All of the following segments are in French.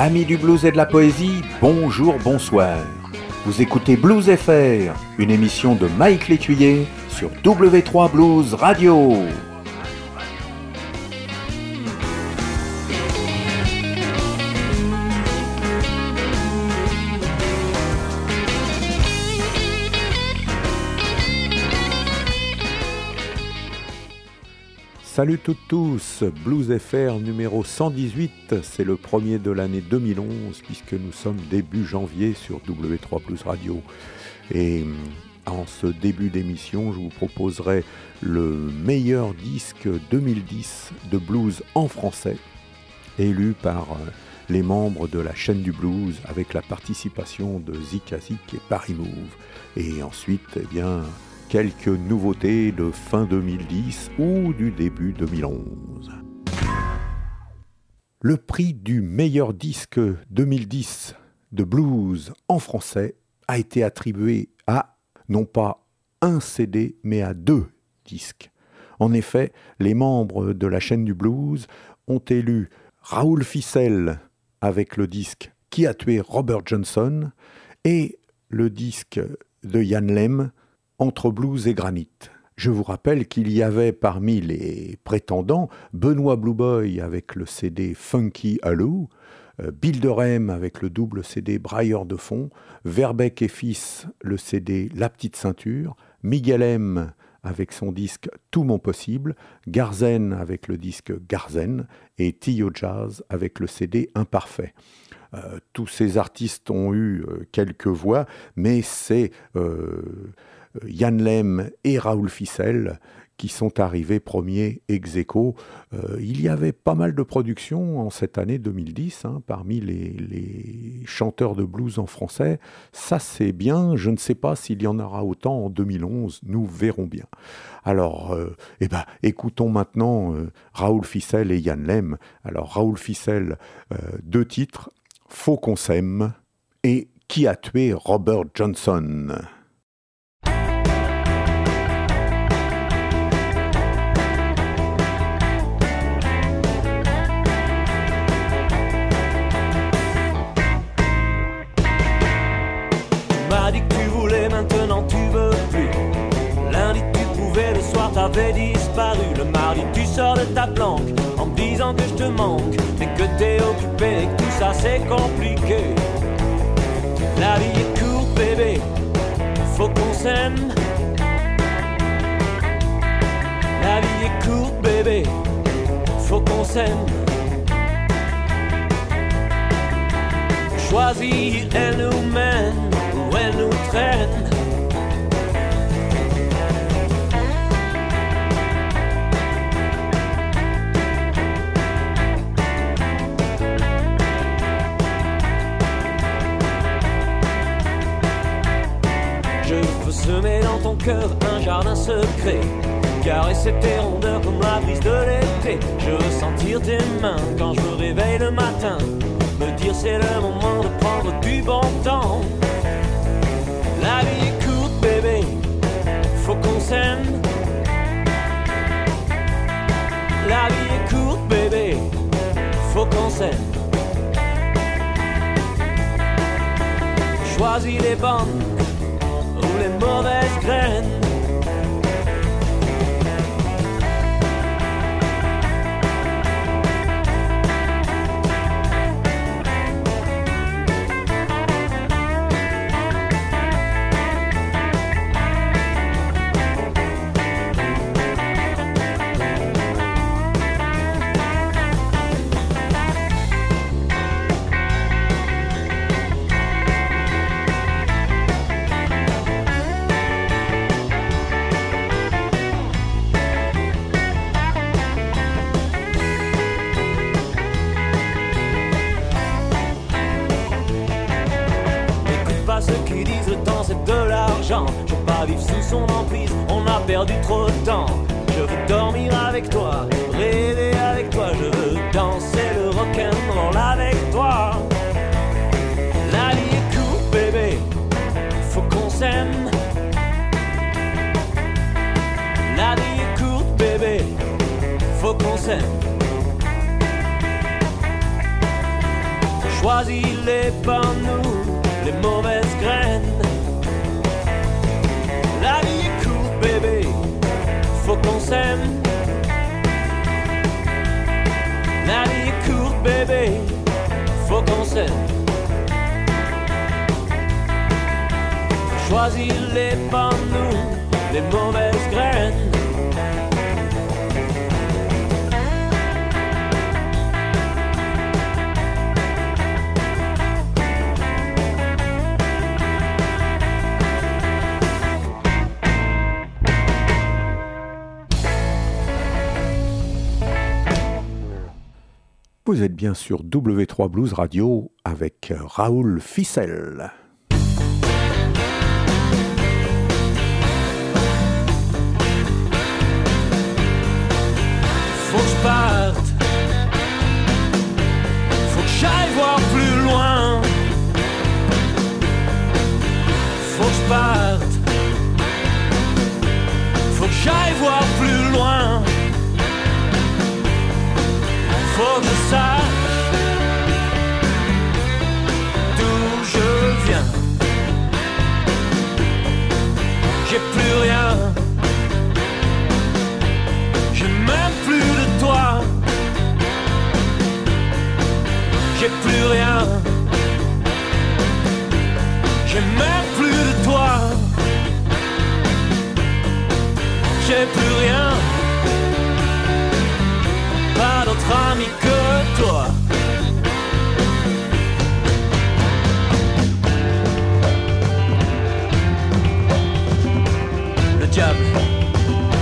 Amis du blues et de la poésie, bonjour, bonsoir. Vous écoutez Blues FR, une émission de Mike Létuyer sur W3 Blues Radio. Salut toutes tous, Blues FR numéro 118, c'est le premier de l'année 2011 puisque nous sommes début janvier sur W3 Blues Radio. Et euh, en ce début d'émission, je vous proposerai le meilleur disque 2010 de blues en français, élu par euh, les membres de la chaîne du blues avec la participation de Zikazik et Paris Move. Et ensuite, eh bien, quelques nouveautés de fin 2010 ou du début 2011. Le prix du meilleur disque 2010 de blues en français a été attribué à non pas un CD mais à deux disques. En effet, les membres de la chaîne du blues ont élu Raoul Ficelle avec le disque Qui a tué Robert Johnson et le disque de Yann Lem entre blues et granit. Je vous rappelle qu'il y avait parmi les prétendants Benoît Blueboy avec le CD Funky Hallou, euh, Bill avec le double CD Brailleur de fond, Verbeck et Fils le CD La Petite Ceinture, Miguel M avec son disque Tout mon possible, Garzen avec le disque Garzen et Tio Jazz avec le CD Imparfait. Euh, tous ces artistes ont eu euh, quelques voix, mais c'est Yann Lem et Raoul Ficelle qui sont arrivés premiers ex aequo. Euh, il y avait pas mal de productions en cette année 2010 hein, parmi les, chanteurs de blues en français. Ça c'est bien, je ne sais pas s'il y en aura autant en 2011, nous verrons bien. Alors, euh, eh ben, écoutons maintenant euh, Raoul Ficelle et Yann Lem. Alors Raoul Ficelle, deux titres, Faut qu'on s'aime et Qui a tué Robert Johnson? Disparu le mardi, tu sors de ta planque en me disant que je te manque, mais que t'es occupé et que tout ça c'est compliqué. La vie est courte, bébé, faut qu'on s'aime. La vie est courte, bébé, faut qu'on s'aime. Choisir, elle nous mène ou elle nous traîne. Semer dans ton cœur un jardin secret. Caresser tes rondeurs comme la brise de l'été. Je veux sentir tes mains quand je me réveille le matin. Me dire c'est le moment de prendre du bon temps. La vie est courte, bébé, faut qu'on s'aime. La vie est courte, bébé, faut qu'on s'aime. Choisis les bonnes all that's Vous êtes bien sur W3 Blues Radio avec Raoul Ficelle. Faut que je parte. Faut que j'aille voir plus loin. Faut que je parte. Faut que j'aille voir plus loin. Je sache d'où je viens. J'ai plus rien. J'ai même plus de toi. J'ai plus rien. J'ai même plus de toi. J'ai plus rien. Ami que toi. Le diable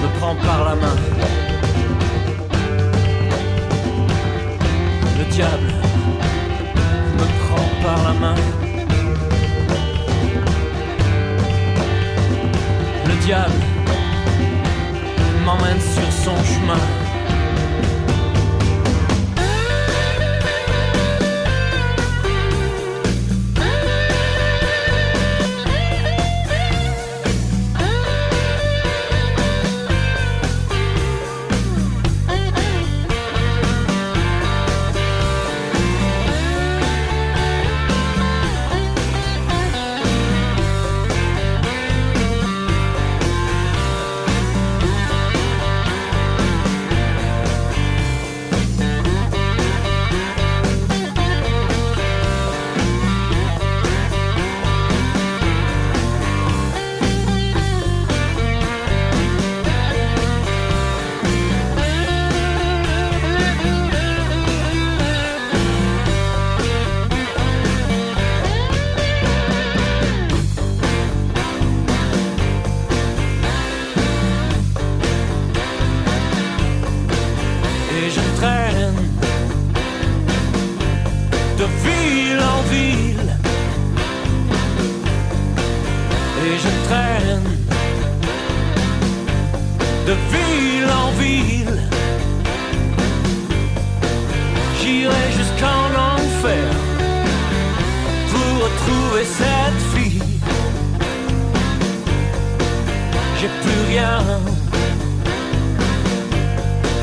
me prend par la main. Le diable me prend par la main. Le diable m'emmène sur son chemin. Retrouver cette fille j'ai plus rien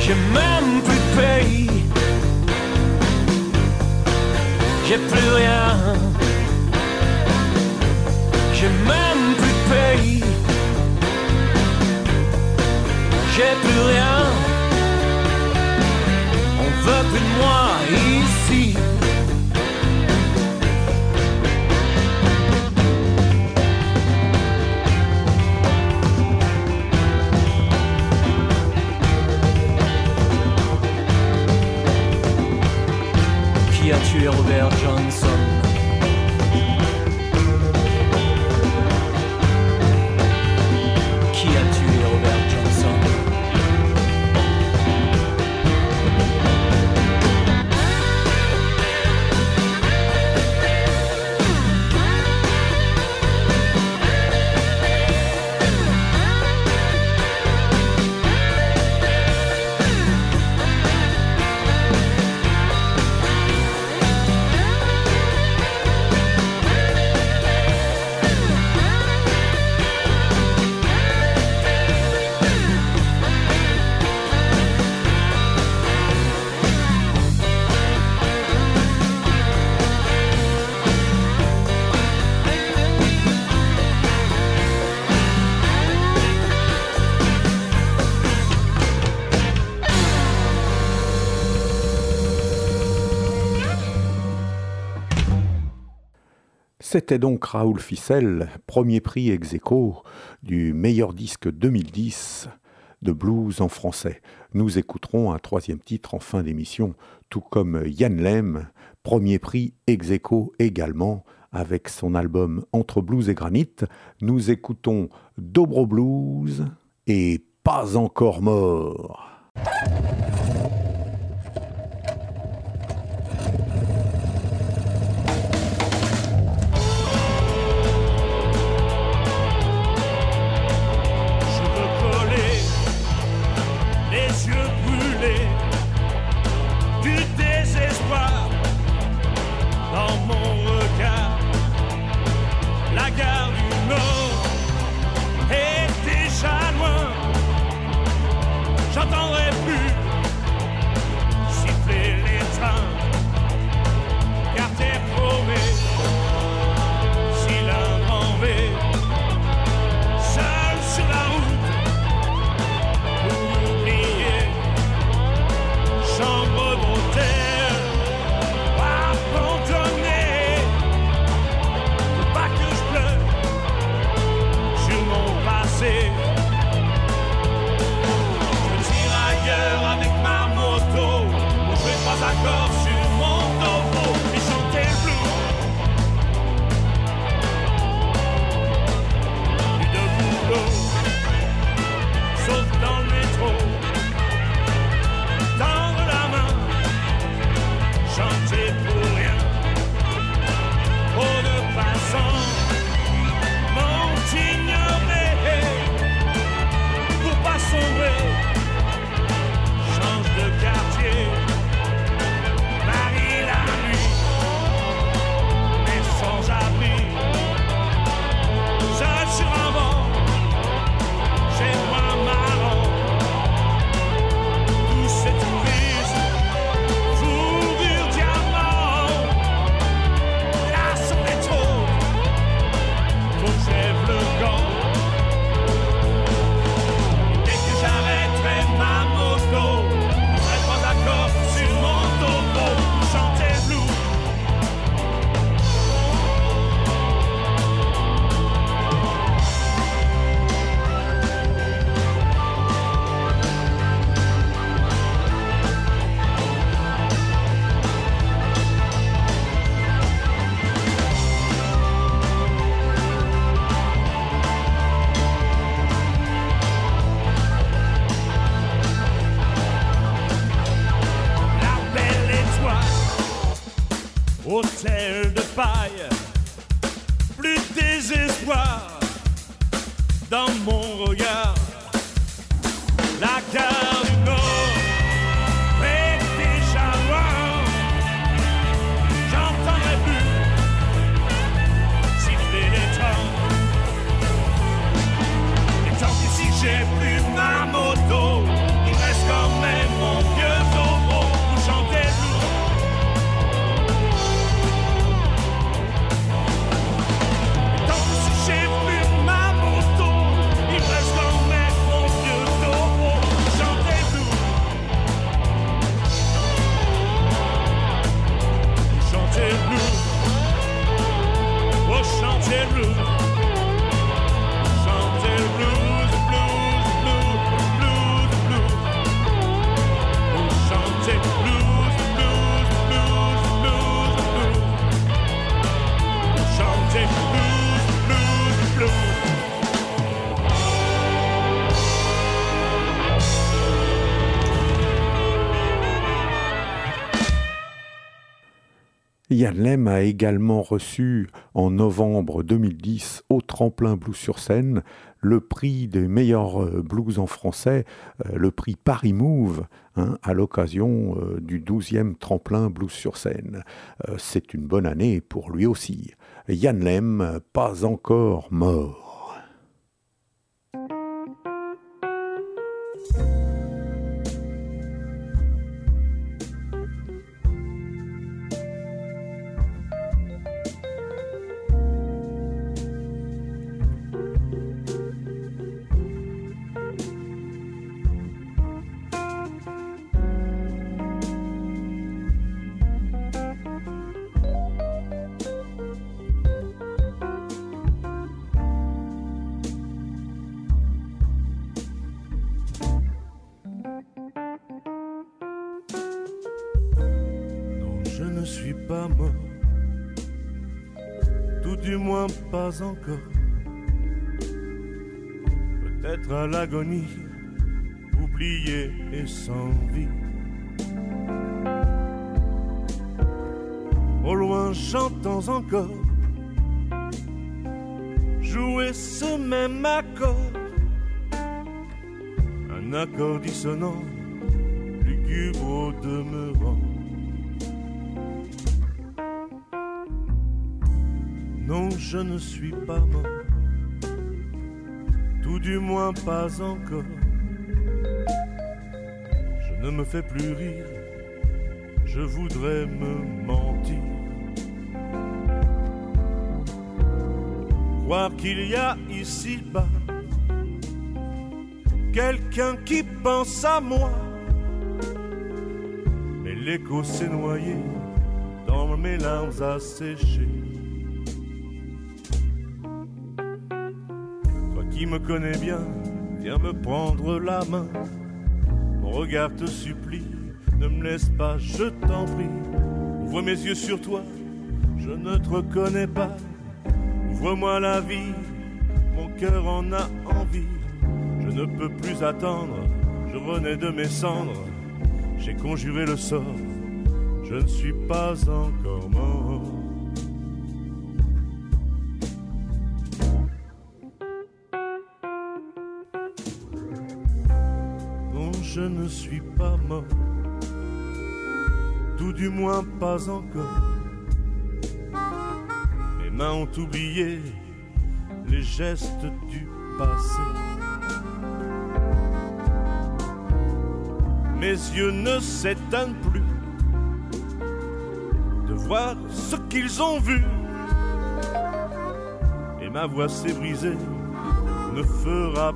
j'ai même plus de pays. J'ai plus rien. J'ai même plus de pays. J'ai plus rien. On veut plus de moi ici. Qui a tué Robert Johnson C'était donc Raoul Ficelle, premier prix ex du meilleur disque 2010 de blues en français. Nous écouterons un troisième titre en fin d'émission, tout comme Yann Lem, premier prix ex également avec son album Entre blues et granit. Nous écoutons Dobro Blues et Pas encore mort. J'entends Yann a également reçu en novembre 2010 au Tremplin Blues sur scène le prix des meilleurs euh, blues en français, euh, le prix Paris Move, hein, à l'occasion euh, du 12e Tremplin Blues sur scène. C'est une bonne année pour lui aussi. Yann Lem, pas encore mort. Dissonant, lugubre demeurant. Non, je ne suis pas mort, tout du moins pas encore. Je ne me fais plus rire, je voudrais me mentir. Croire qu'il y a ici-bas quelqu'un qui pense à moi. Mais l'écho s'est noyé dans mes larmes asséchées. Toi qui me connais bien, viens me prendre la main. Mon regard te supplie, ne me laisse pas, je t'en prie. Ouvre mes yeux sur toi, je ne te reconnais pas. Ouvre-moi la vie, mon cœur en a ne peux plus attendre, je renais de mes cendres. J'ai conjuré le sort, je ne suis pas encore mort. Non, je ne suis pas mort, tout du moins pas encore. Mes mains ont oublié les gestes du passé. Mes yeux ne s'éteignent plus de voir ce qu'ils ont vu. Et ma voix s'est brisée, ne fera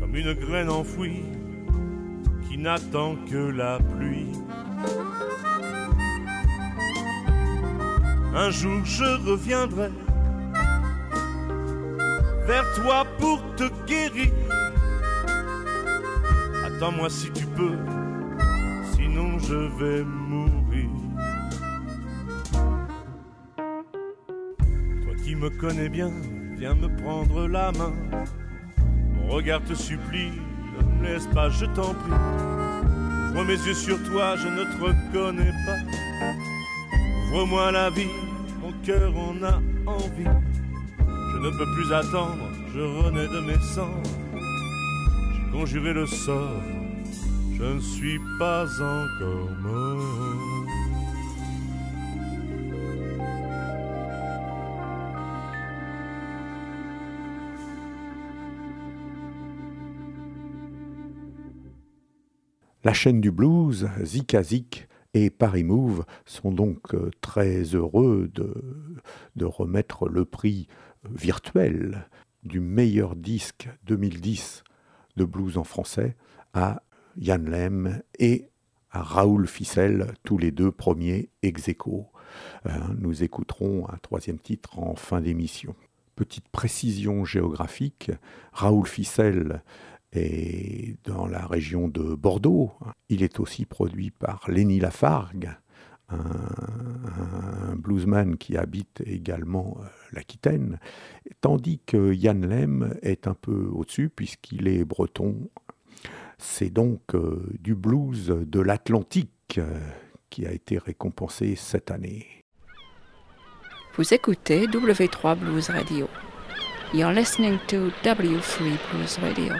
comme une graine enfouie qui n'attend que la pluie. Un jour je reviendrai vers toi pour te guérir. Attends-moi si tu peux, sinon je vais mourir. Toi qui me connais bien, viens me prendre la main. Mon regard te supplie, ne me laisse pas, je t'en prie. Ouvre mes yeux sur toi, je ne te reconnais pas. Ouvre-moi la vie, mon cœur en a envie. Je ne peux plus attendre, je renais de mes cendres. J'ai conjuré le sort, je ne suis pas encore mort. La chaîne du blues, Zika Zik et Paris Move sont donc euh, très heureux de, remettre le prix virtuel du meilleur disque 2010 de blues en français à Yann Lem et à Raoul Ficel, tous les deux premiers ex aequo. Euh, nous écouterons un troisième titre en fin d'émission. Petite précision géographique, Raoul Ficel est dans la région de Bordeaux. Il est aussi produit par Lenny Lafargue, un, un bluesman qui habite également euh, l'Aquitaine, tandis que Yann Lem est un peu au-dessus puisqu'il est breton. C'est donc euh, du blues de l'Atlantique euh, qui a été récompensé cette année. Vous écoutez W3 Blues Radio. You're listening to W3 Blues Radio.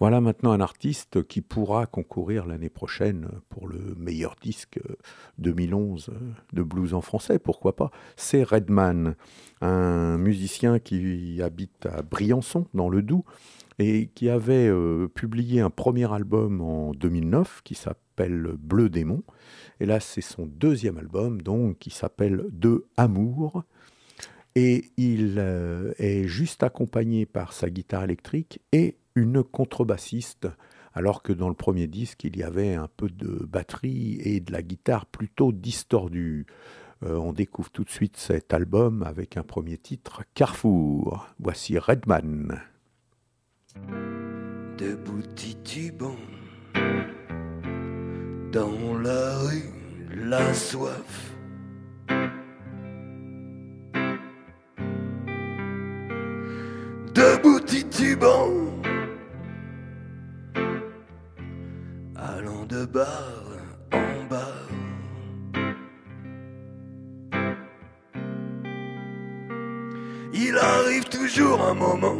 Voilà maintenant un artiste qui pourra concourir l'année prochaine pour le meilleur disque 2011 de blues en français, pourquoi pas. C'est Redman, un musicien qui habite à Briançon, dans le Doubs, et qui avait euh, publié un premier album en 2009 qui s'appelle Bleu Démon. Et là, c'est son deuxième album, donc, qui s'appelle De Amour. Et il euh, est juste accompagné par sa guitare électrique et une contrebassiste, alors que dans le premier disque, il y avait un peu de batterie et de la guitare plutôt distordue. Euh, on découvre tout de suite cet album avec un premier titre, Carrefour. Voici Redman. Debout titubant dans la rue, la soif. Debout titubant, en. Il arrive toujours un moment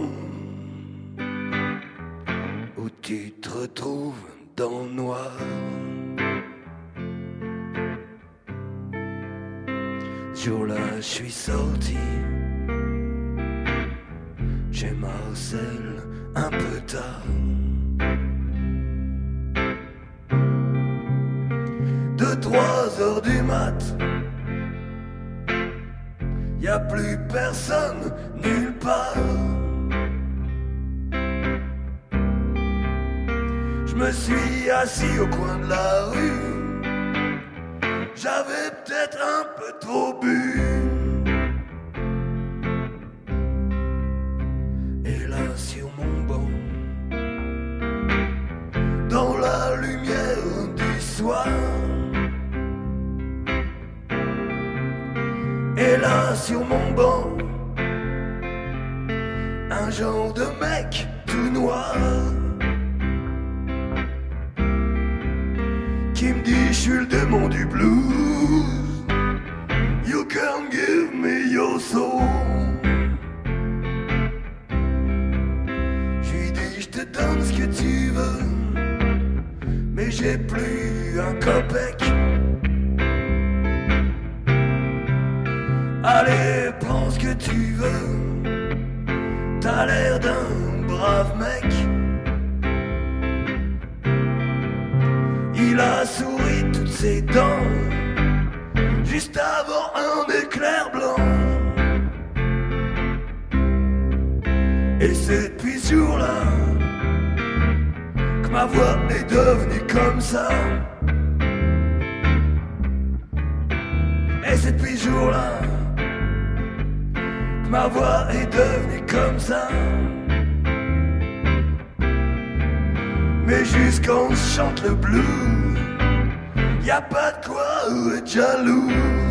Mais jusqu'on chante le blues, y a pas de quoi être jalouse.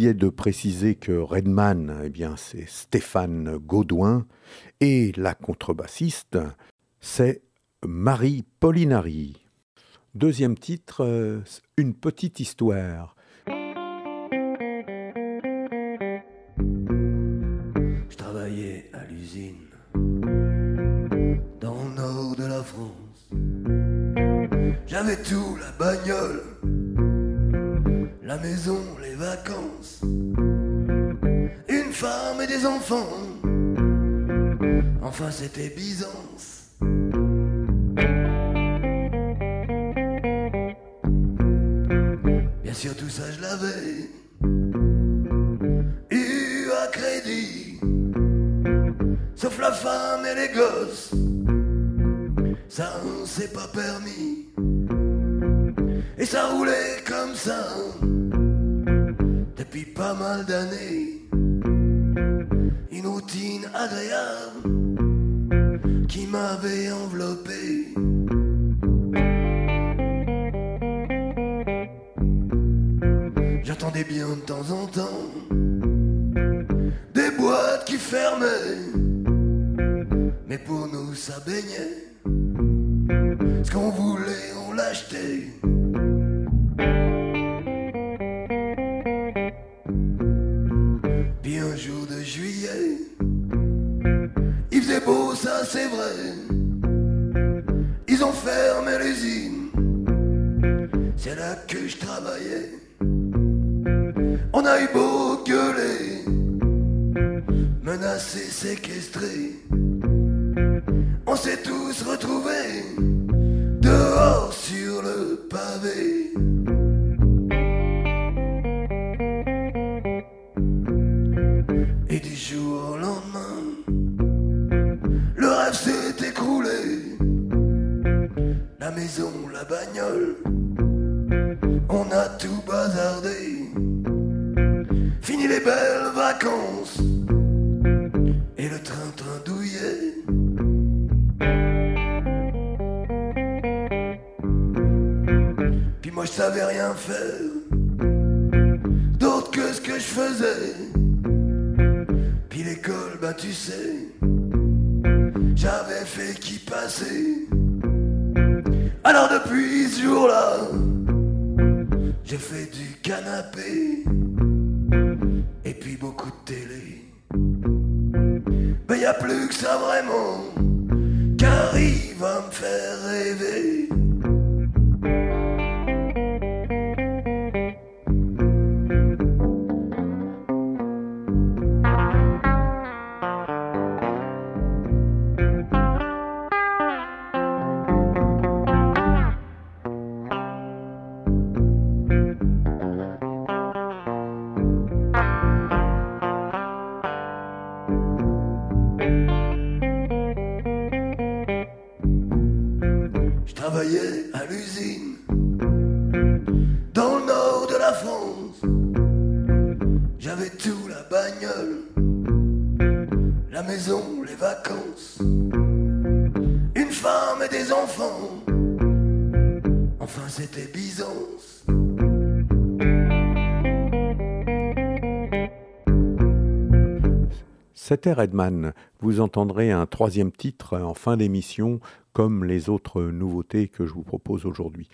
J'oubliais de préciser que Redman, eh bien, c'est Stéphane Gaudouin et la contrebassiste, c'est Marie Pollinari. Deuxième titre, euh, Une petite histoire. Je travaillais à l'usine dans le nord de la France. J'avais tout, la bagnole, la maison, les vacances, une femme et des enfants. Enfin, c'était Byzance. Bien sûr, tout ça, je l'avais eu à crédit. Sauf la femme et les gosses, ça on s'est pas permis. Et ça roulait comme ça depuis pas mal d'années. Une routine agréable qui m'avait enveloppé. J'entendais bien de temps en temps des boîtes qui fermaient. Mais pour nous, ça baignait. Ce qu'on voulait, Puis un jour de juillet, il faisait beau, ça c'est vrai. Ils ont fermé l'usine. C'est là que je travaillais. On a eu beau gueuler, menacé, séquestré. On s'est tous retrouvés Redman. Vous entendrez un troisième titre en fin d'émission, comme les autres nouveautés que je vous propose aujourd'hui.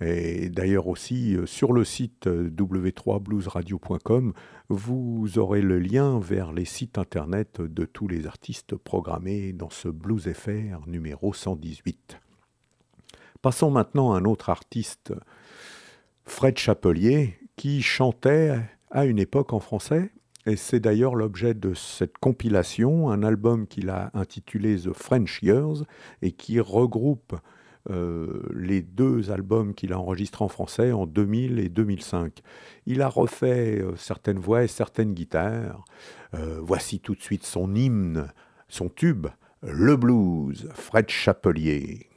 Et d'ailleurs aussi, euh, sur le site euh, w3bluesradio.com, vous aurez le lien vers les sites internet de tous les artistes programmés dans ce Blues FR numéro 118. Passons maintenant à un autre artiste, Fred Chapelier, qui chantait à une époque en français et c'est d'ailleurs l'objet de cette compilation, un album qu'il a intitulé The French Years et qui regroupe euh, les deux albums qu'il a enregistrés en français en 2000 et 2005. Il a refait euh, certaines voix et certaines guitares. Euh, voici tout de suite son hymne, son tube, le blues, Fred Chapelier.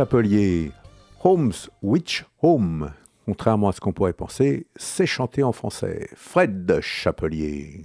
Chapelier, Home's Witch Home, contrairement à ce qu'on pourrait penser, c'est chanté en français. Fred Chapelier.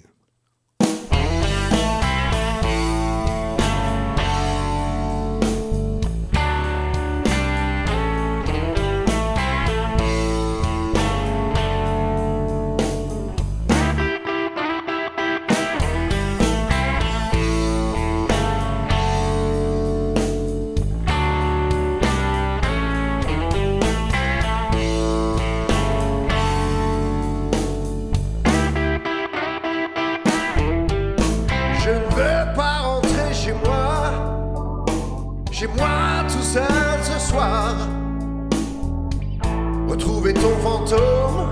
trouver ton fantôme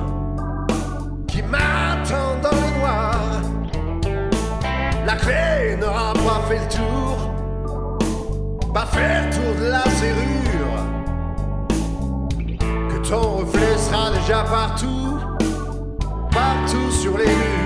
qui m'attend dans le noir. La clé n'aura pas fait le tour, pas fait le tour de la serrure. Que ton reflet sera déjà partout, partout sur les murs.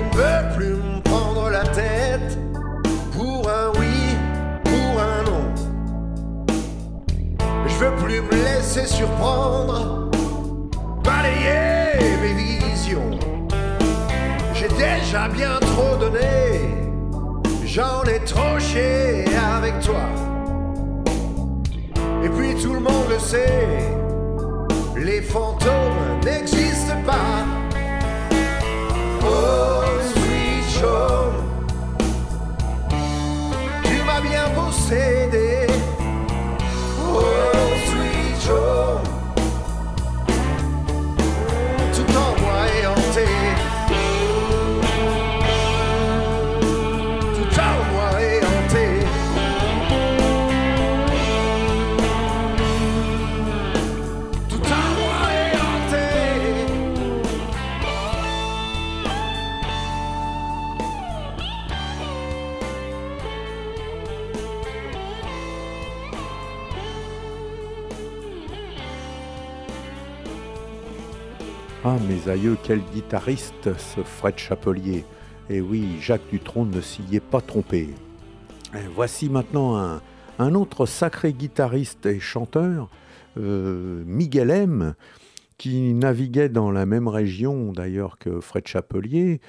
Ne veux plus me prendre la tête pour un oui, pour un non. Je veux plus me laisser surprendre, balayer mes visions. J'ai déjà bien trop donné, j'en ai trop chié avec toi. Et puis tout le monde le sait, aïeux, quel guitariste, ce Fred Chapelier. Et oui, Jacques Dutronc ne s'y est pas trompé. Et voici maintenant un, un autre sacré guitariste et chanteur, euh, Miguel M., qui naviguait dans la même région d'ailleurs que Fred Chapelier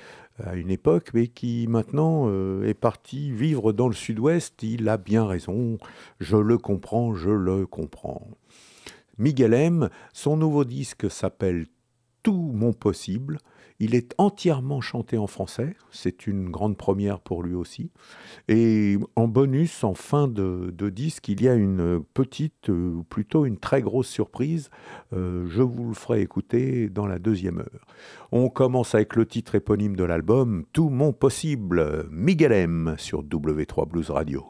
à une époque, mais qui maintenant euh, est parti vivre dans le sud-ouest. Il a bien raison, je le comprends, je le comprends. Miguel M., son nouveau disque s'appelle tout mon possible. Il est entièrement chanté en français, c'est une grande première pour lui aussi. Et en bonus, en fin de, disque, il y a une petite, euh, ou plutôt une très grosse surprise. Euh, je vous le ferai écouter dans la deuxième heure. On commence avec le titre éponyme de l'album, Tout mon possible, Miguel M sur W3 Blues Radio.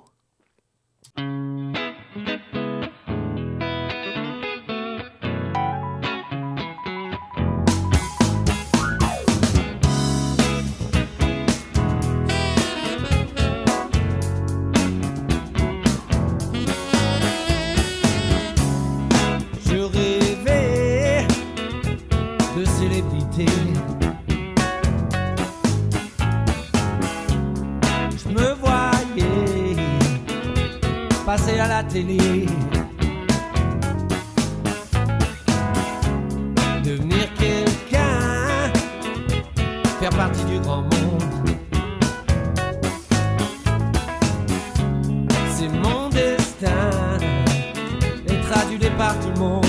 passer à la télé. Devenir quelqu'un, faire partie du grand monde. C'est mon destin, être adulé par tout le monde.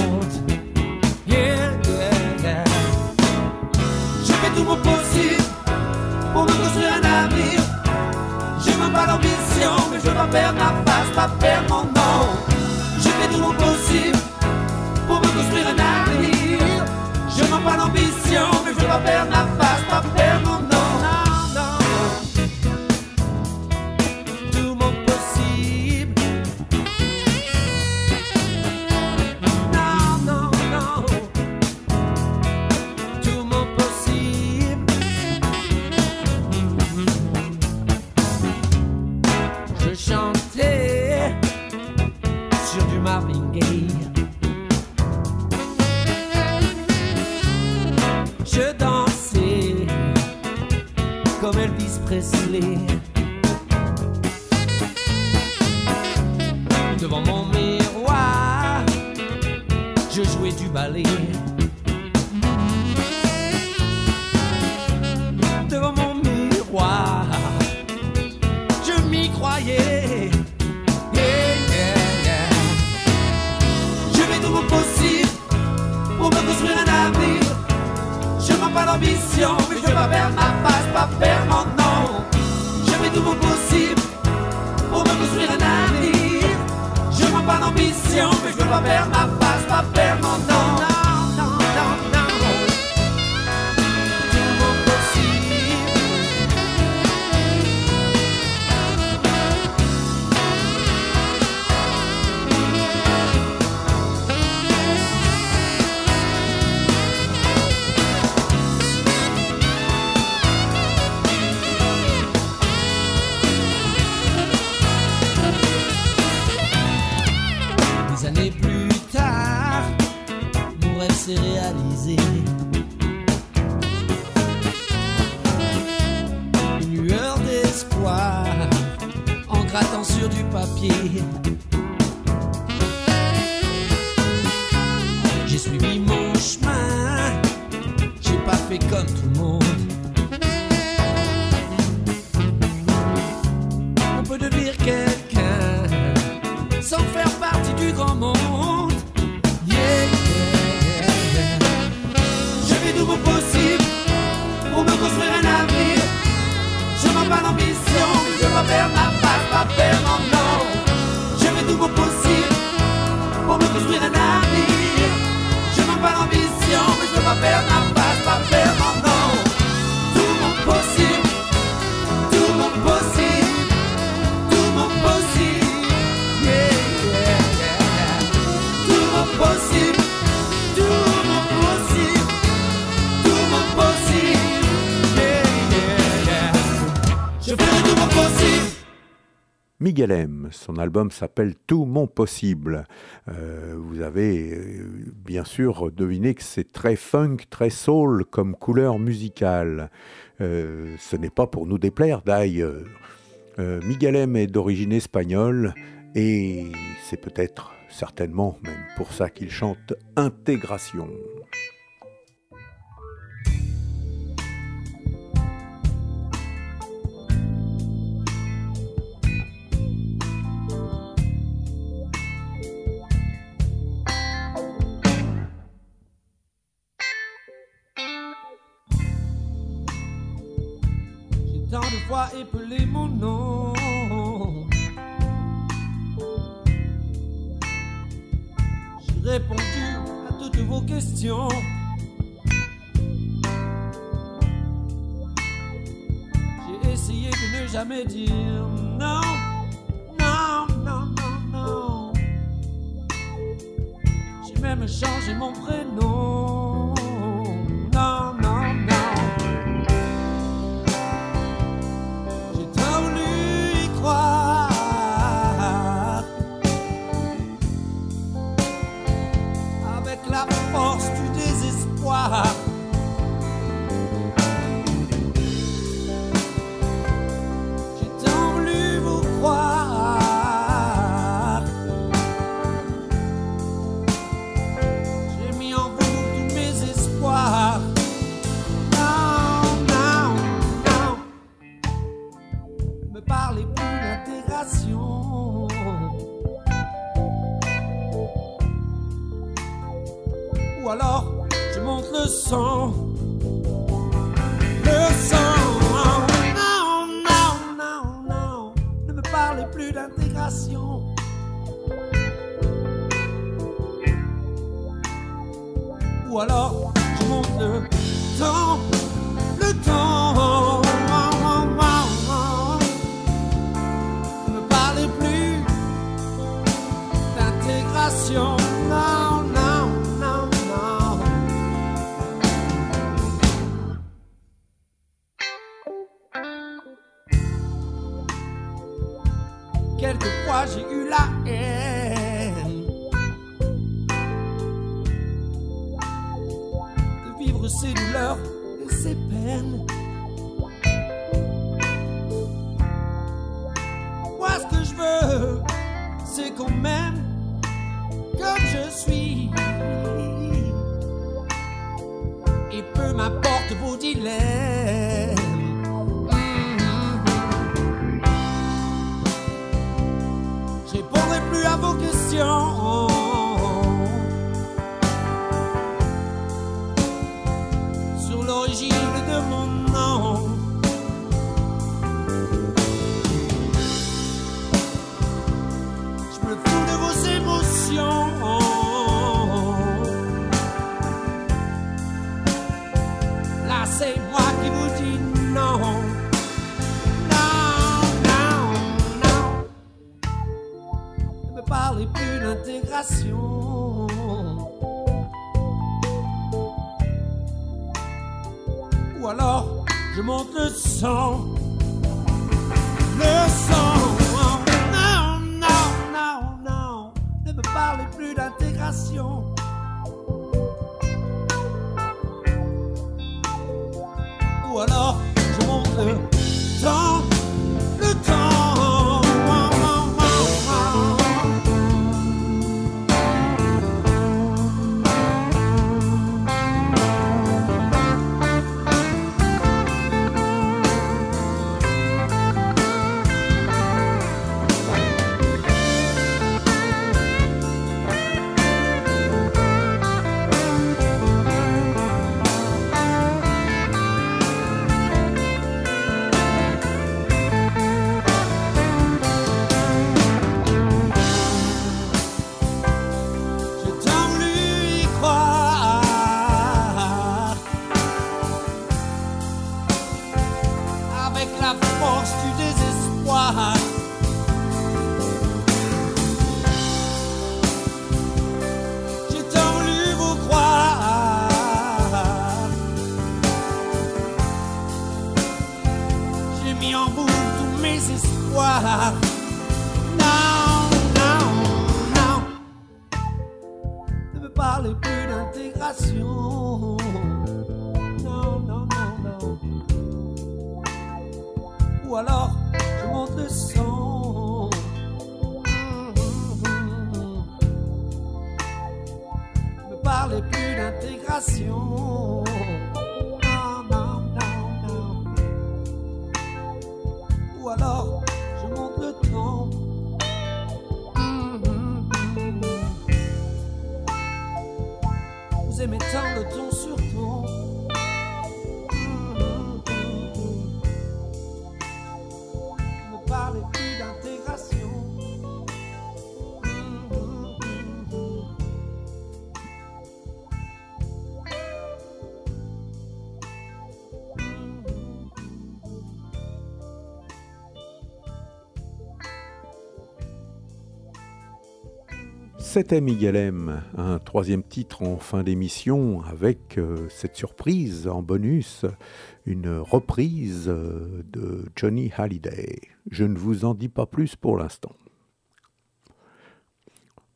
Miguel M. Son album s'appelle Tout mon possible. Euh, vous avez euh, bien sûr deviné que c'est très funk, très soul comme couleur musicale. Euh, ce n'est pas pour nous déplaire d'ailleurs. Miguel M est d'origine espagnole et c'est peut-être certainement même pour ça qu'il chante Intégration. épeler mon nom. J'ai répondu à toutes vos questions. J'ai essayé de ne jamais dire non, non, non, non, non. J'ai même changé mon prénom. Le sang. Non, non, non, non. Ne me parlez plus d'intégration. Ou alors. yeah C'était Miguel M, un troisième titre en fin d'émission avec euh, cette surprise en bonus, une reprise euh, de Johnny Halliday. Je ne vous en dis pas plus pour l'instant.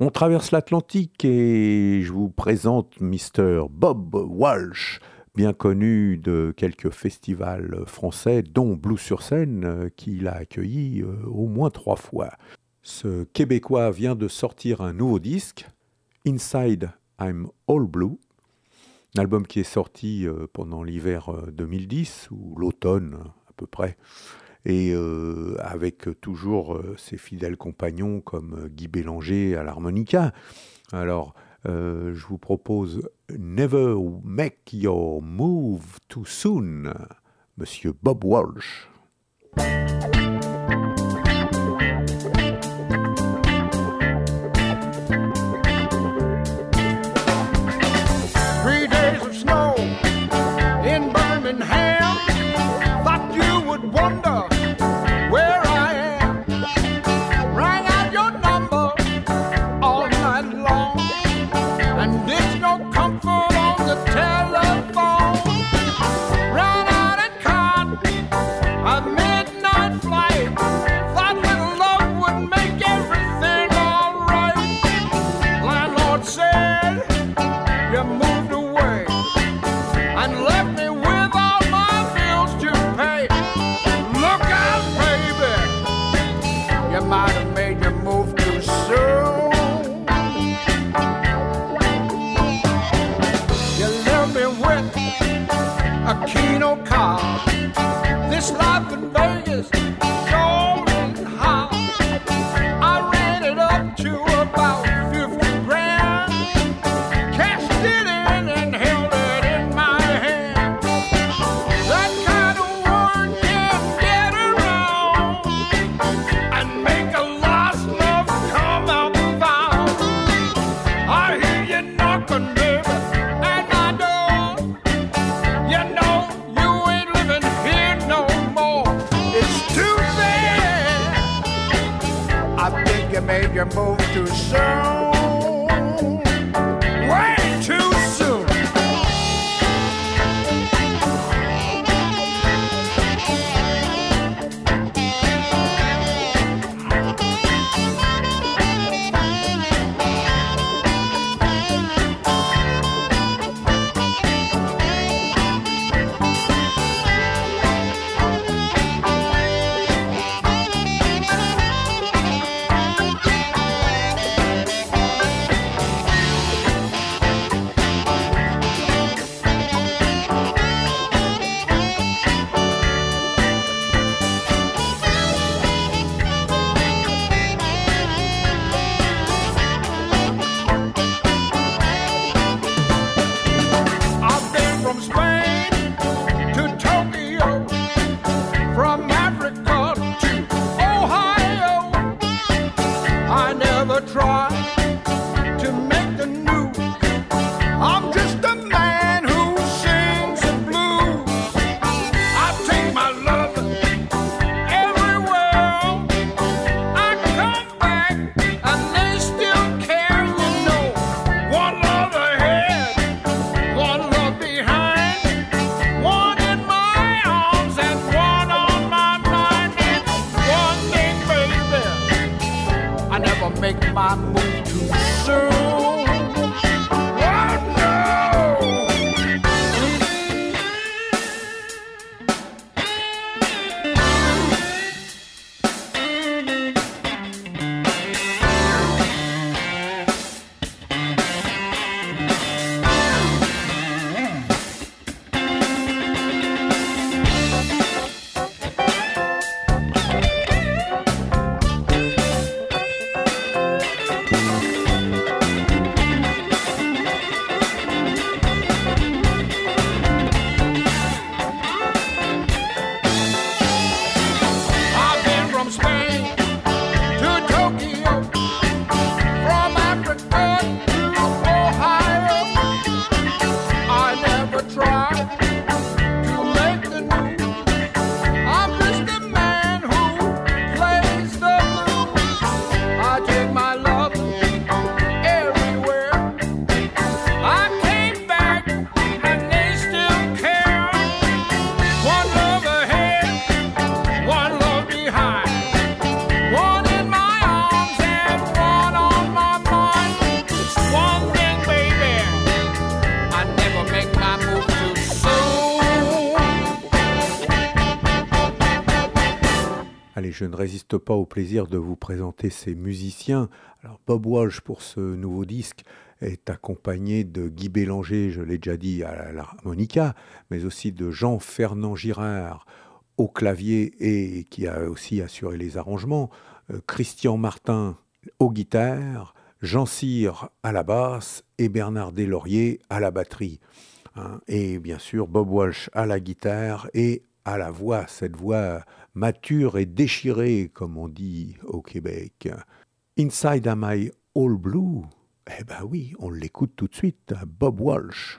On traverse l'Atlantique et je vous présente Mr. Bob Walsh, bien connu de quelques festivals français, dont Blue sur scène, euh, qu'il a accueilli au moins trois fois. Ce Québécois vient de sortir un nouveau disque, Inside I'm All Blue, un album qui est sorti euh, pendant l'hiver 2010 euh, ou l'automne à peu près, et euh, avec toujours ses fidèles compagnons comme Guy Bélanger à l'harmonica. Alors, je vous propose Never Make Your Move Too Soon, Monsieur Bob Walsh. Je ne résiste pas au plaisir de vous présenter ces musiciens. Alors, Bob Walsh, pour ce nouveau disque, est accompagné de Guy Bélanger, je l'ai déjà dit, à l'harmonica, mais aussi de Jean-Fernand Girard au clavier et qui a aussi assuré les arrangements, euh, Christian Martin aux guitares, Jean Cyr à la basse et Bernard Deslauriers à la batterie. Hein. et bien sûr Bob Walsh à la guitare et à la voix, cette voix mature et déchirée, comme on dit au Québec. Inside Am I All Blue? Eh ben oui, on l'écoute tout de suite, Bob Walsh.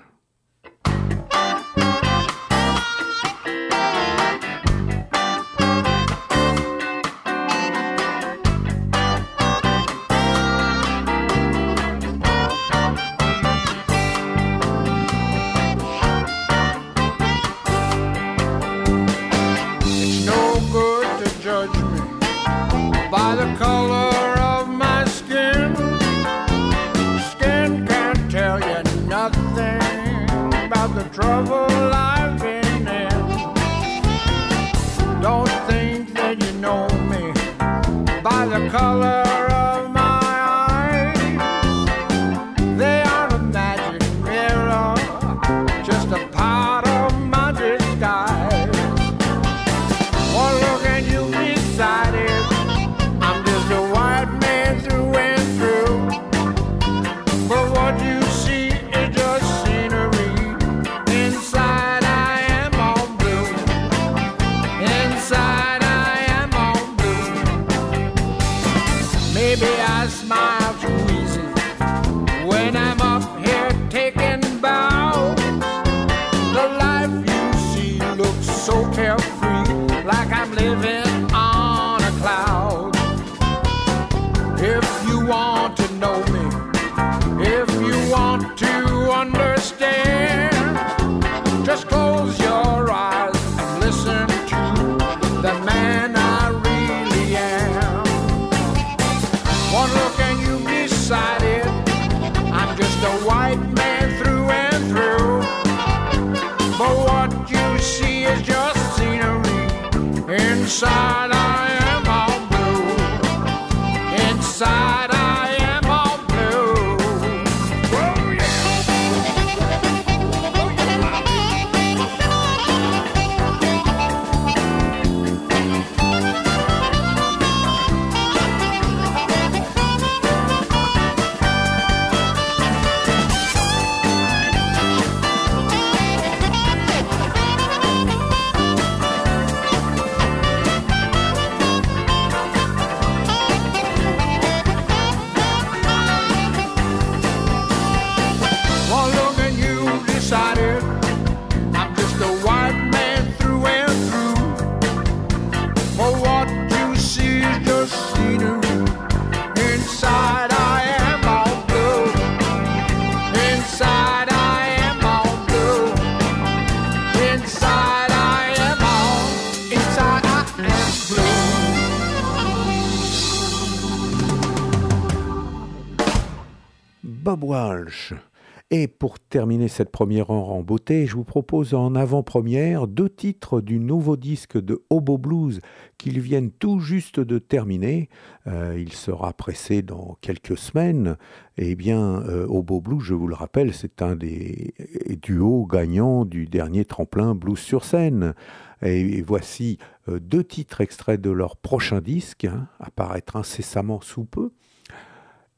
Et pour terminer cette première heure en beauté, je vous propose en avant-première deux titres du nouveau disque de Hobo Blues qu'ils viennent tout juste de terminer. Euh, il sera pressé dans quelques semaines. Eh bien, euh, Hobo Blues, je vous le rappelle, c'est un des duos gagnants du dernier tremplin Blues sur scène. Et, voici euh, deux titres extraits de leur prochain disque, hein, à paraître incessamment sous peu.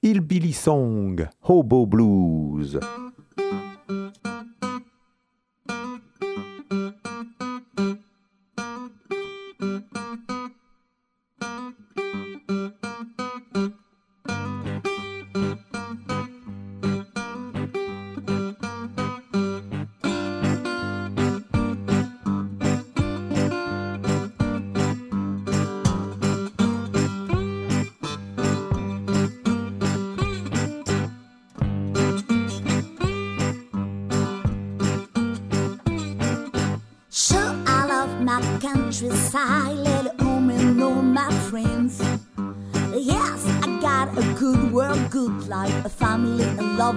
Hillbilly Song, Hobo Blues.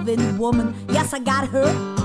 Loving woman. Yes, I got her.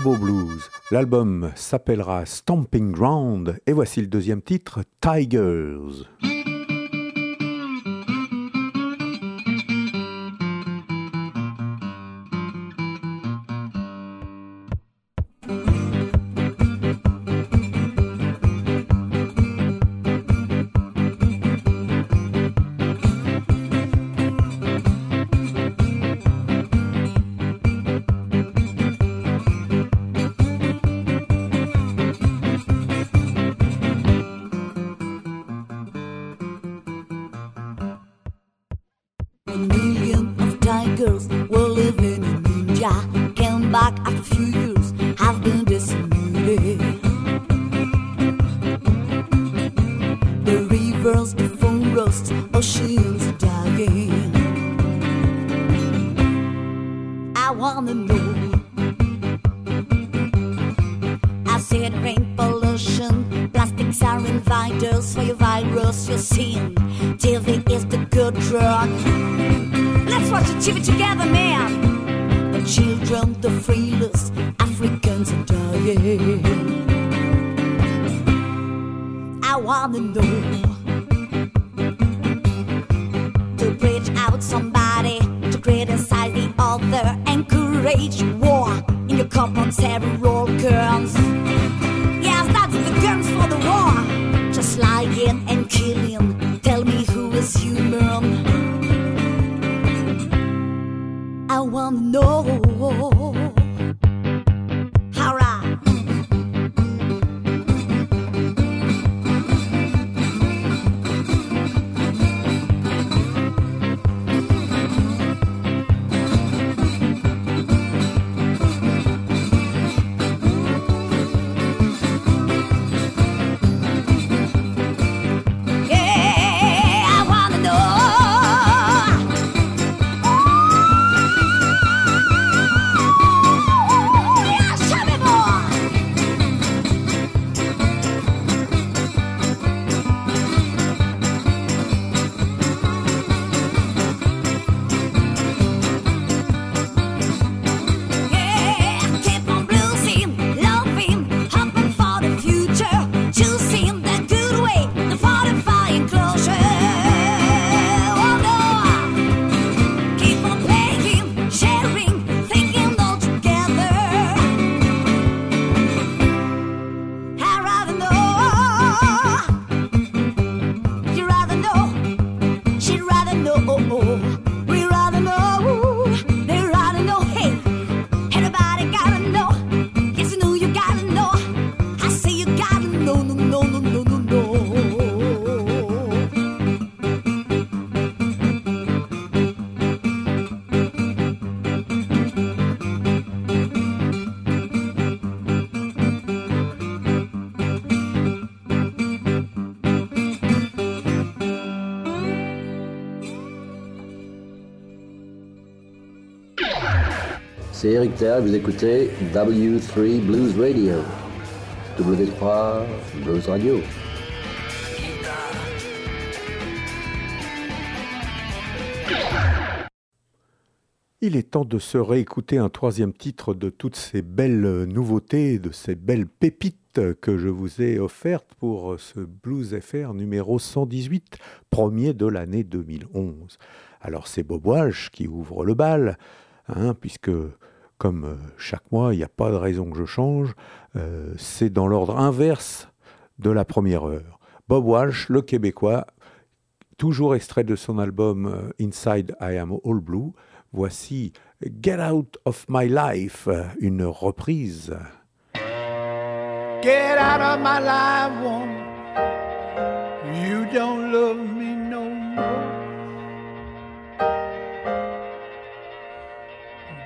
Blues. L'album s'appellera Stomping Ground et voici le deuxième titre, Tigers. C'est Eric vous écoutez W3 Blues Radio. W3 Blues Radio. Il est temps de se réécouter un troisième titre de toutes ces belles nouveautés, de ces belles pépites que je vous ai offertes pour ce Blues FR numéro 118, premier de l'année 2011. Alors c'est Bob Walsh qui ouvre le bal, hein, puisque comme euh, chaque mois, il n'y a pas de raison que je change, euh, c'est dans l'ordre inverse de la première heure. Bob Walsh, le Québécois, toujours extrait de son album euh, Inside I Am All Blue, voici Get Out of My Life, une reprise. Get out of my life, woman. You don't love me no more.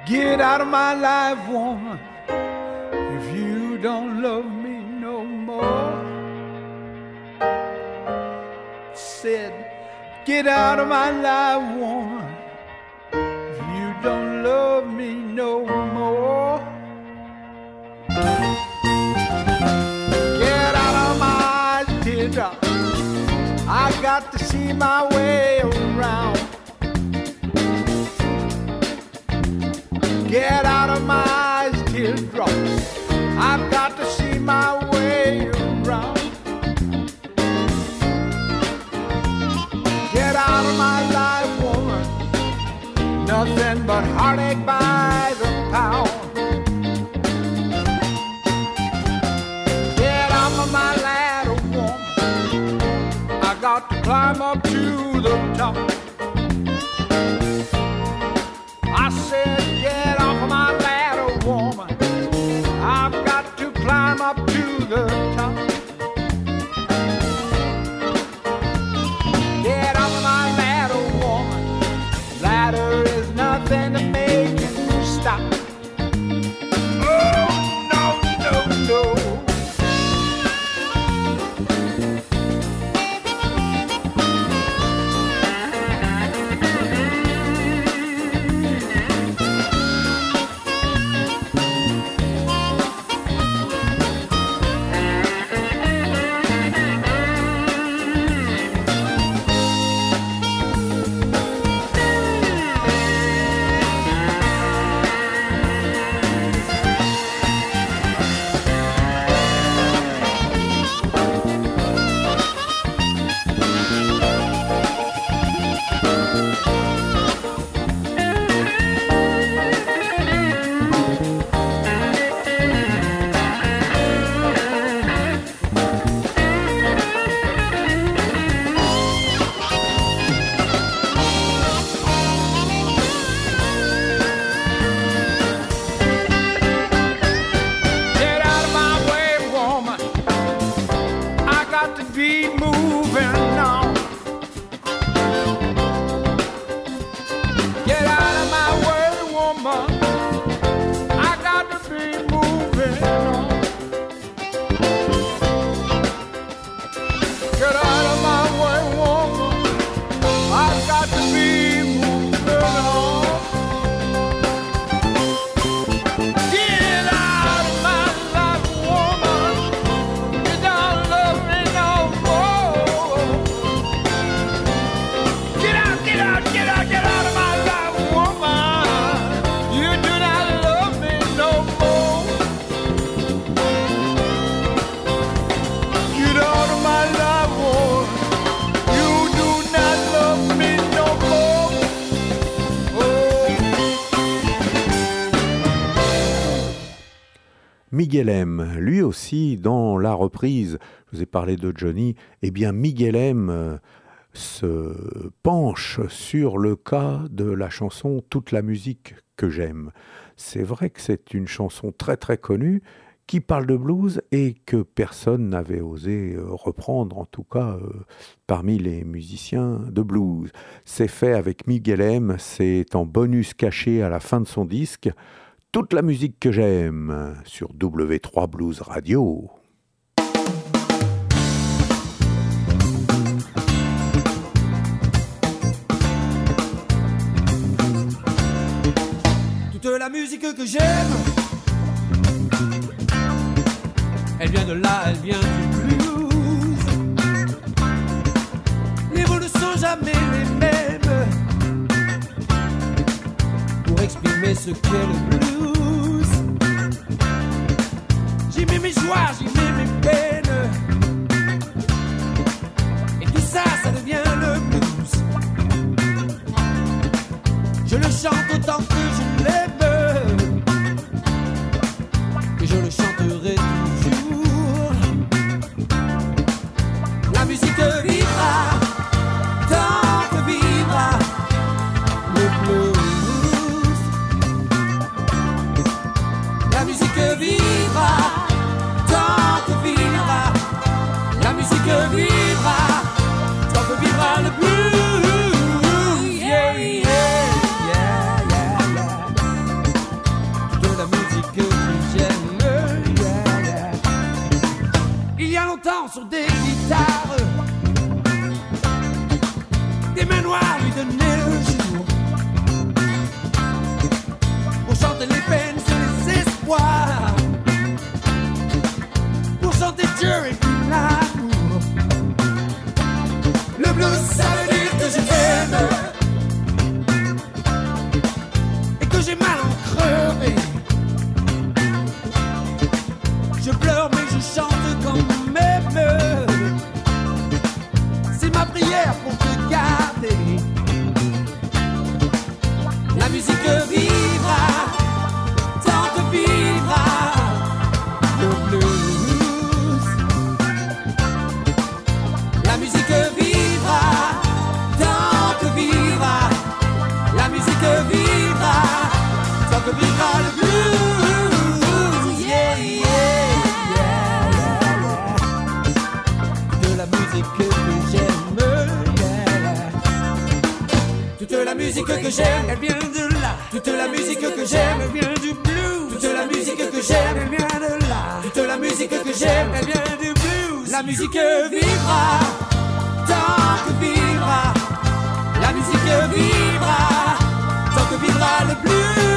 Get out of my life, woman. If you don't love me no more. Said, get out of my life, woman. If you don't love me no more. Get out of my teardrop. I got to see my way Get out of my eyes, teardrops. I've got to see my way around. Get out of my life, woman. Nothing but heartache by the pound. Get out of my ladder, woman. I got to climb Miguel M, lui aussi, dans la reprise, je vous ai parlé de Johnny, eh bien Miguel M euh, se penche sur le cas de la chanson Toute la musique que j'aime. C'est vrai que c'est une chanson très très connue qui parle de blues et que personne n'avait osé euh, reprendre, en tout cas euh, parmi les musiciens de blues. C'est fait avec Miguel M, c'est en bonus caché à la fin de son disque toute la musique que j'aime sur W3 Blues Radio. Toute la musique que j'aime, elle vient de là, elle vient du exprimer ce qu'est le blues. J'y mets mes joies, j'y mets mes peines. Et tout ça, ça devient le blues. Je le chante autant que je l'aime. sur des guitares, des mains noires lui donnaient musique que j'aime vient de là. Toute la musique que j'aime vient du blues. Toute la musique que j'aime vient de là. Toute la musique que j'aime vient du blues. La musique vivra tant que vivra. La musique vivra tant que vivra le blues.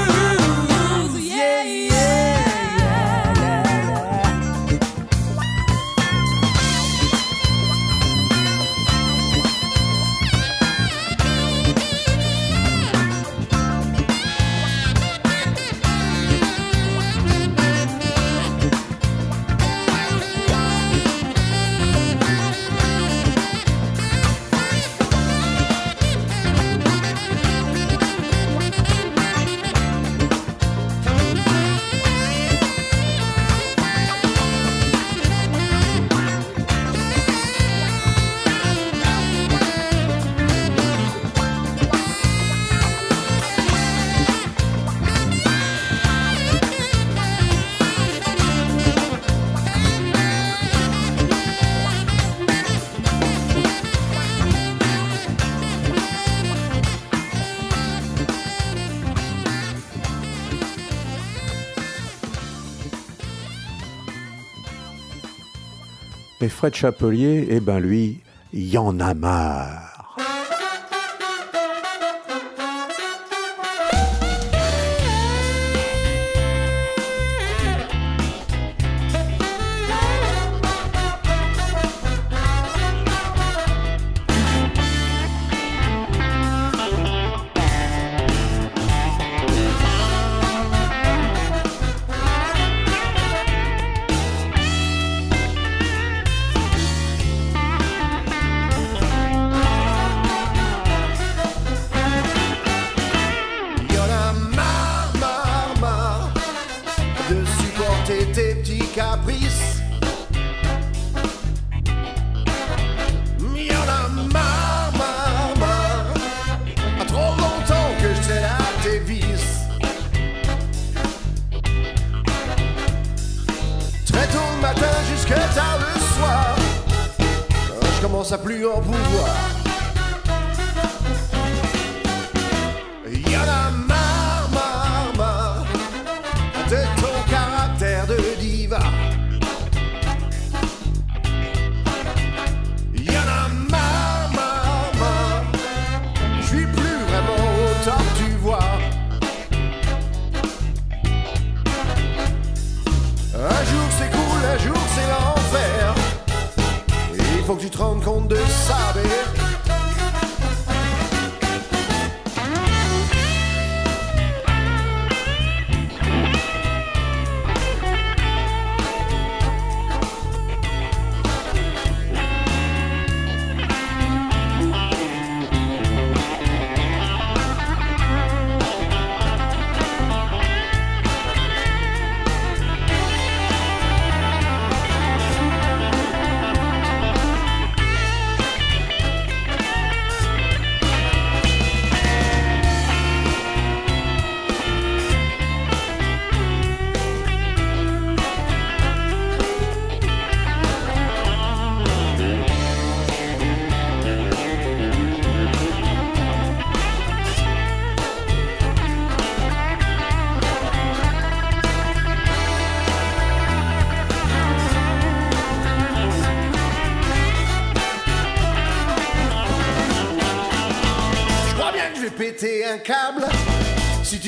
Fred Chapelier, eh ben lui, il y en a marre.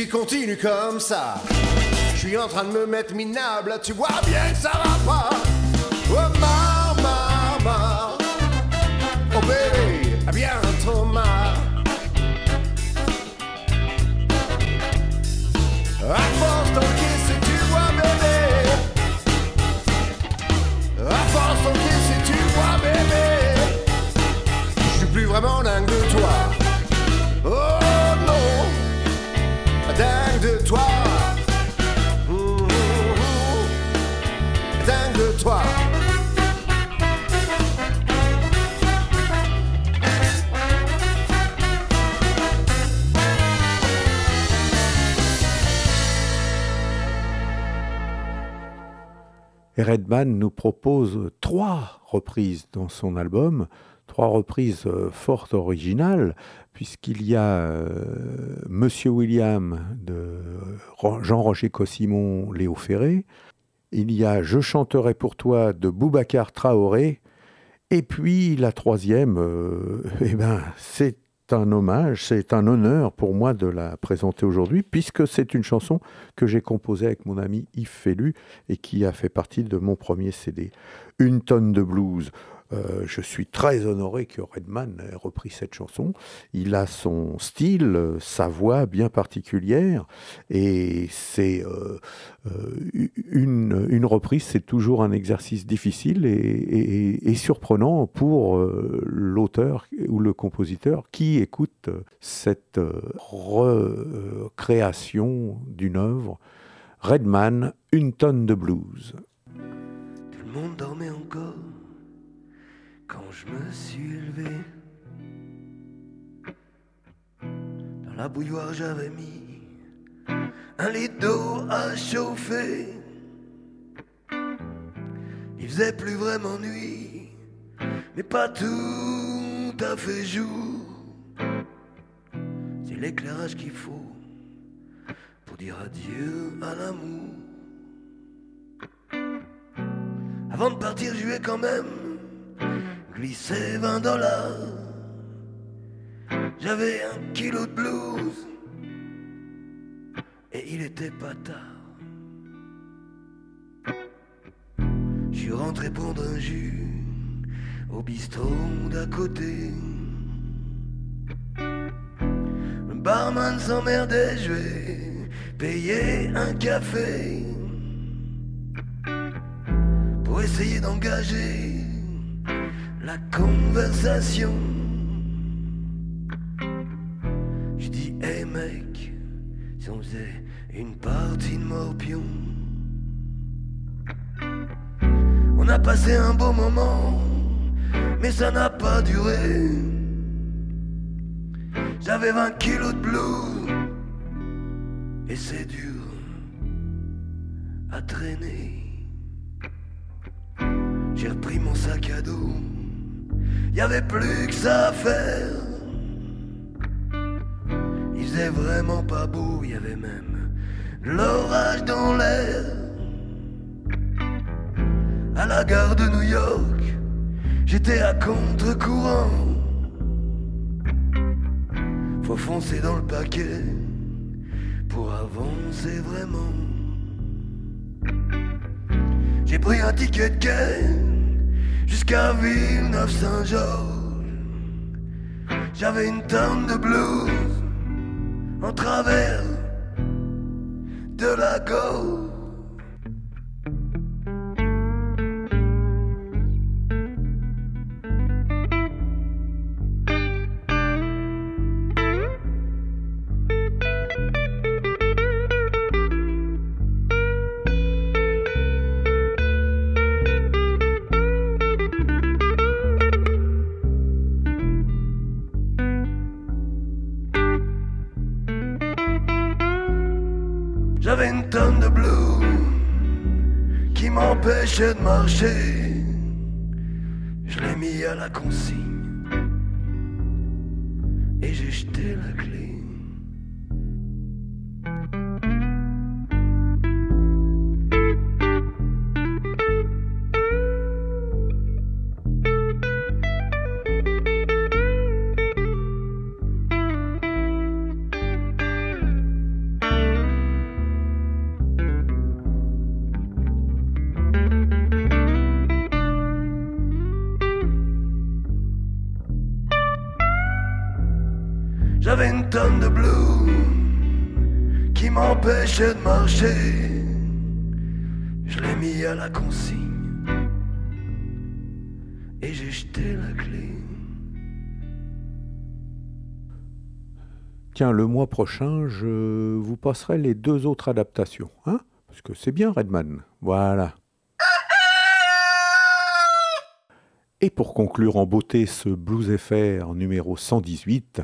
Tu continues comme ça. Je suis en train de me mettre minable, tu vois bien que ça va pas. Oh, mar, mar, mar. Oh, bébé, bientôt marre. À force d'encaisser, tu vois, bébé. À force d'encaisser, tu vois, bébé. Je suis plus vraiment dingue de toi. Redman nous propose trois reprises dans son album, trois reprises euh, fort originales, puisqu'il y a euh, Monsieur William de Ro- Jean-Roger Cossimon, Léo Ferré, il y a Je chanterai pour toi de Boubacar Traoré, et puis la troisième, euh, eh ben, c'est un hommage, c'est un honneur pour moi de la présenter aujourd'hui, puisque c'est une chanson que j'ai composée avec mon ami Yves Fellu et qui a fait partie de mon premier CD. Une tonne de blues. Euh, je suis très honoré que Redman ait repris cette chanson. Il a son style, sa voix bien particulière, et c'est euh, euh, une, reprise, c'est toujours un exercice difficile et, surprenant pour l'auteur ou le compositeur qui écoute cette recréation d'une œuvre. Redman, une tonne de blues. Tout le monde dormait encore quand je me suis levé. Dans la bouilloire, j'avais mis un lit d'eau à chauffer. Il faisait plus vraiment nuit, mais pas tout à fait jour. C'est l'éclairage qu'il faut pour dire adieu à l'amour. Avant de partir, je lui ai quand même glissé 20 dollars. J'avais un kilo de blues et il était pas tard. Je suis rentré prendre un jus au bistrot d'à côté. Le barman s'emmerdait, je vais payer un café pour essayer d'engager la conversation. Je dis, hey mec, si on faisait une partie de morpion. On a passé un beau moment, mais ça n'a pas duré. J'avais 20 kilos de blues, et c'est dur à traîner. J'ai repris mon sac à dos, y avait plus que ça à faire. Il faisait vraiment pas beau, y avait même l'orage dans l'air. À la gare de New York, j'étais à contre-courant. Faut foncer dans le paquet pour avancer vraiment. J'ai pris un ticket de quai jusqu'à Villeneuve-Saint-Georges. J'avais une tonne de blues en travers de la gorge. Je l'ai mis à la consigne Le mois prochain, je vous passerai les deux autres adaptations, hein Parce que c'est bien Redman. Voilà. Et pour conclure en beauté ce Blues FR numéro 118,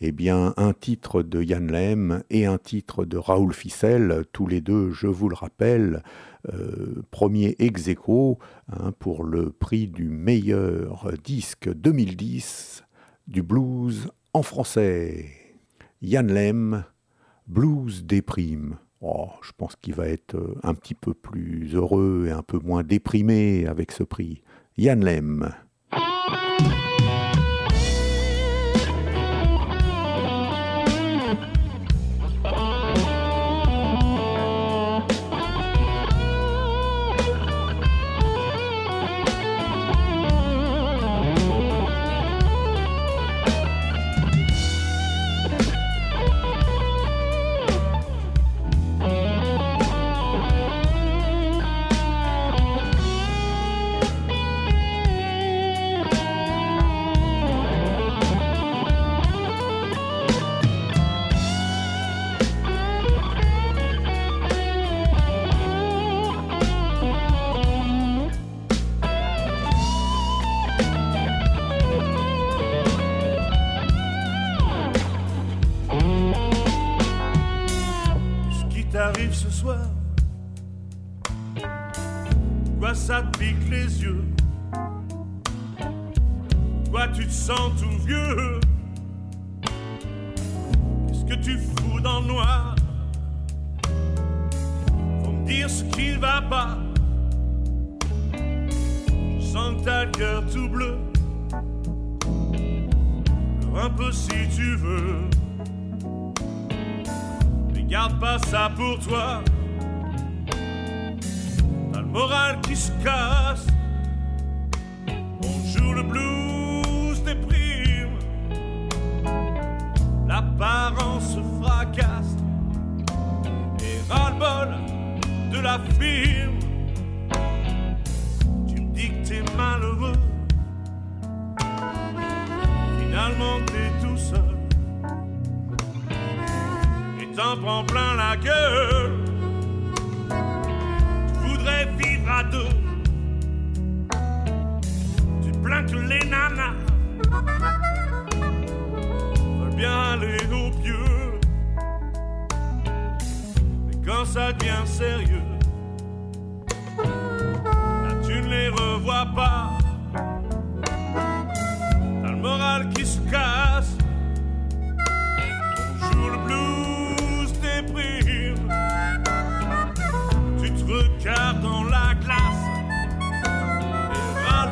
eh bien, un titre de Yann Lem et un titre de Raoul Ficel, tous les deux, je vous le rappelle, euh, premier ex aequo, hein, pour le prix du meilleur disque 2010 du blues en français. Yann Lem, Blues déprime. Oh, je pense qu'il va être euh, un petit peu plus heureux et un peu moins déprimé avec ce prix. Yann Lem.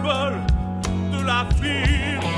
Ras-le-bol la firme.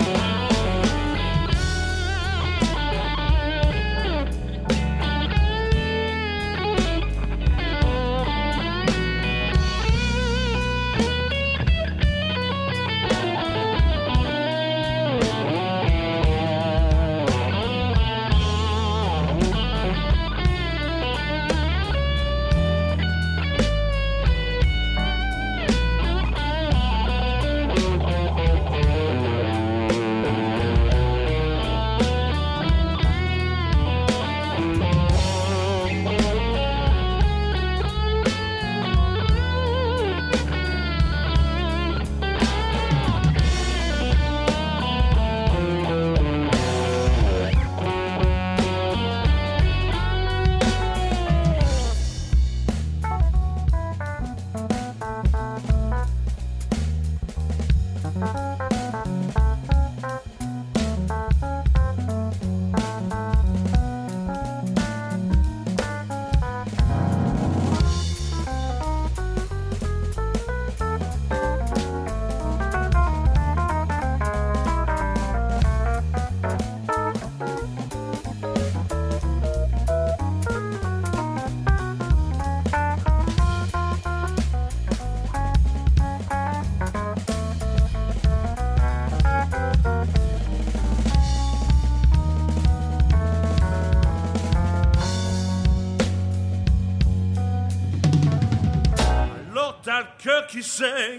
Qui saigne.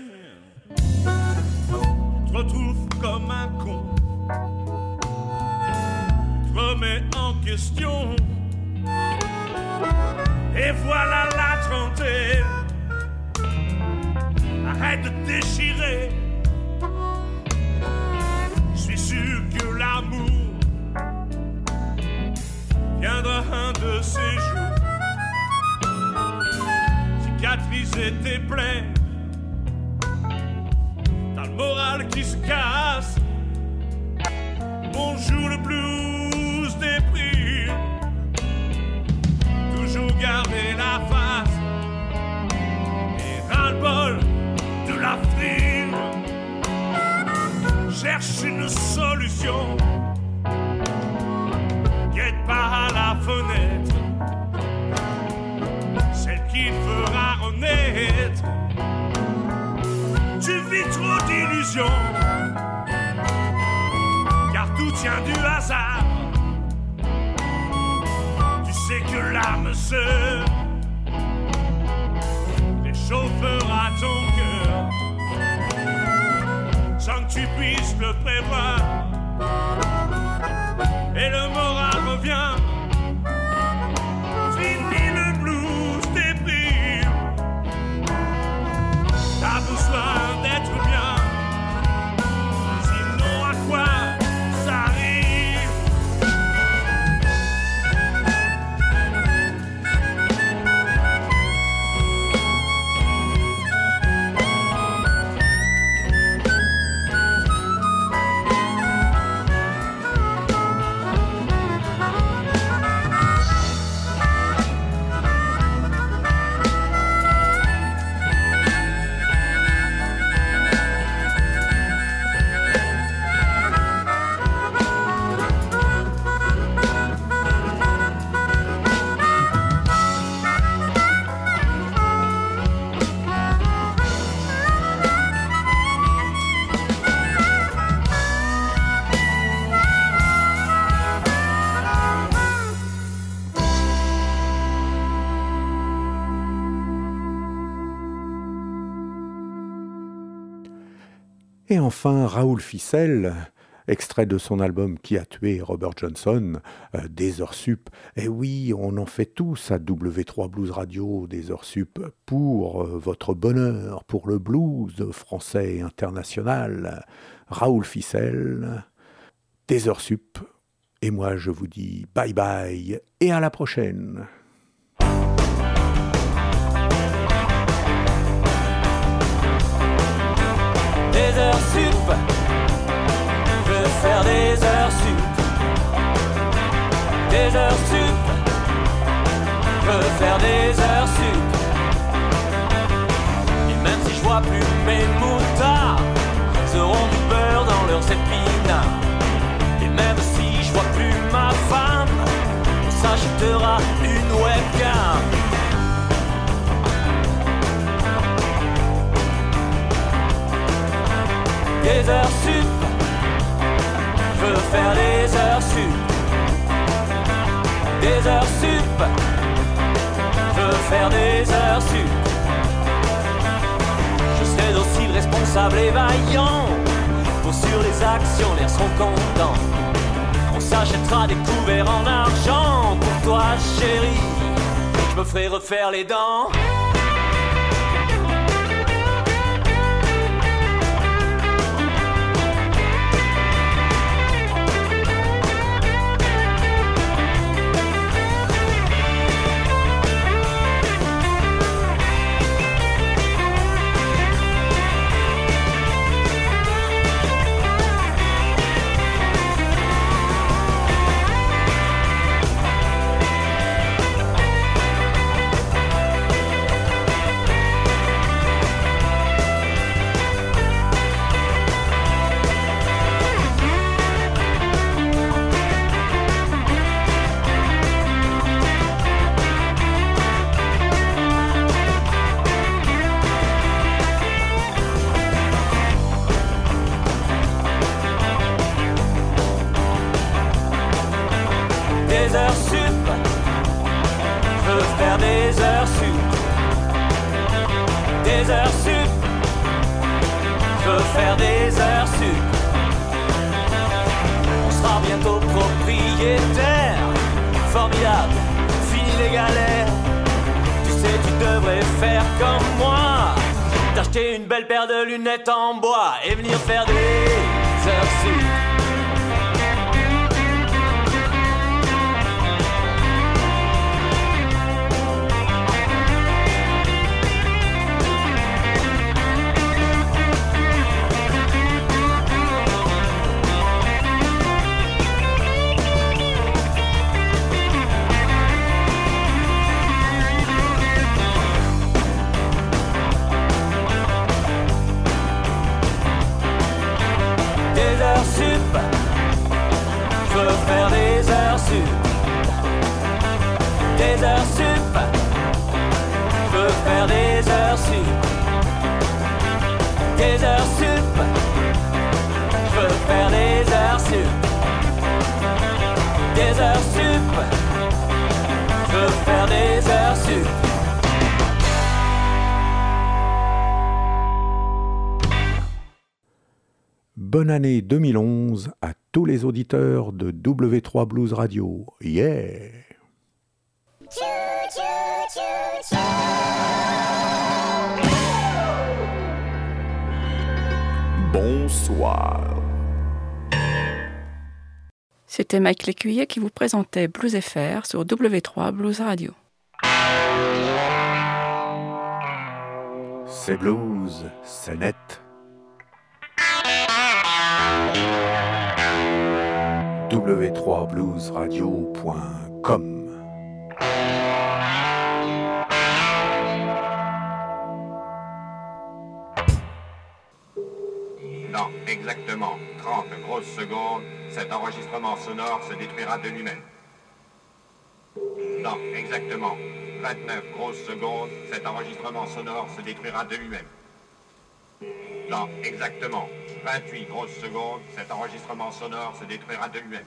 Puisses le prévoir. Et le moral revient. Enfin, Raoul Ficelle, extrait de son album Qui a tué Robert Johnson, euh, des heures sup. Et oui, on en fait tous à W3 Blues Radio, des heures sup, pour euh, votre bonheur, pour le blues français international. Raoul Ficelle, des heures sup. Et moi, je vous dis bye bye et à la prochaine. Heures sup, je veux faire des heures sup. Des heures sup, veux faire des heures sup. Et même si je vois plus mes moutards, ils auront du beurre dans leurs épinards. Et même si je vois plus ma femme, on s'achètera une webcam. Des heures sup, je veux faire des heures sup. Des heures sup, je veux faire des heures sup. Je serai docile, responsable et vaillant. Pour sur les actionnaires seront contents. On s'achètera des couverts en argent pour toi, chérie. Je me ferai refaire les dents. Blues Radio. Yeah! Bonsoir. C'était Mike Lécuyer qui vous présentait Blues FR sur W3 Blues Radio. C'est blues, c'est net. w3bluesradio.com Dans exactement 30 grosses secondes, cet enregistrement sonore se détruira de lui-même. Dans exactement 29 grosses secondes, cet enregistrement sonore se détruira de lui-même. Dans exactement 28 grosses secondes, cet enregistrement sonore se détruira de lui-même.